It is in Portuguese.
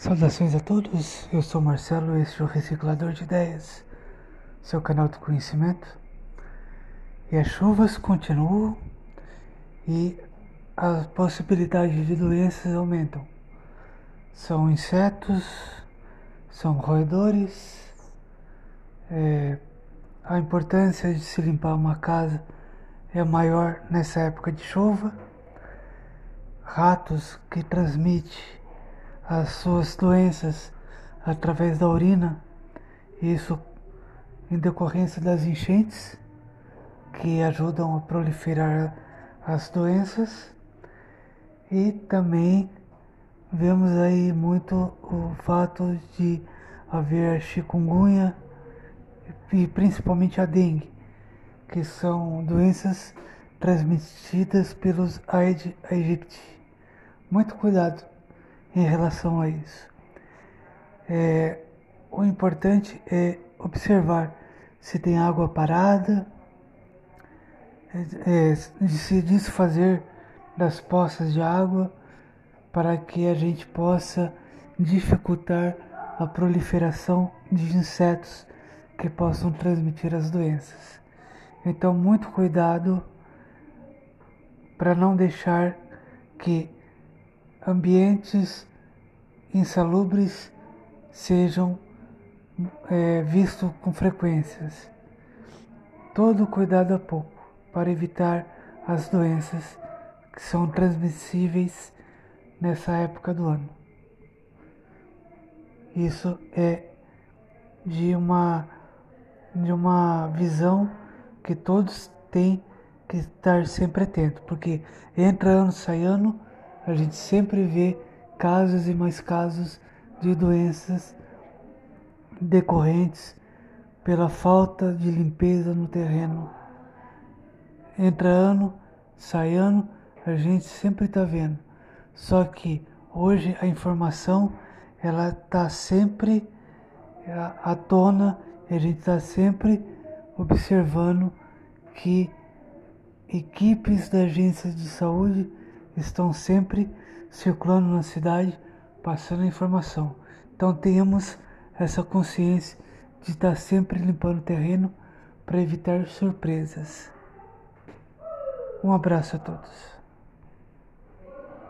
Saudações a todos, eu sou Marcelo, este é o Reciclador de Ideias, seu canal de conhecimento. E as chuvas continuam e as possibilidades de doenças aumentam. São insetos, são roedores, é, a importância de se limpar uma casa é maior nessa época de chuva. Ratos que transmitem as suas doenças através da urina, isso em decorrência das enchentes que ajudam a proliferar as doenças. E também vemos aí muito o fato de haver chikungunya e principalmente a dengue, que são doenças transmitidas pelos Aedes aegypti. Muito cuidado em relação a isso. É, o importante é observar se tem água parada, é, de se desfazer das poças de água para que a gente possa dificultar a proliferação de insetos que possam transmitir as doenças. Então, muito cuidado para não deixar que insalubres sejam é, vistos com frequências. Todo cuidado a pouco para evitar as doenças que são transmissíveis nessa época do ano. Isso é de uma, de uma visão que todos têm que estar sempre atentos, porque entra ano, sai ano, a gente sempre vê casos e mais casos de doenças decorrentes pela falta de limpeza no terreno. Entra ano, sai ano, a gente sempre está vendo. Só que hoje a informação ela está sempre à tona, a gente está sempre observando que equipes da agência de saúde estão sempre circulando na cidade, passando informação. Então tenhamos essa consciência de estar sempre limpando o terreno para evitar surpresas. Um abraço a todos.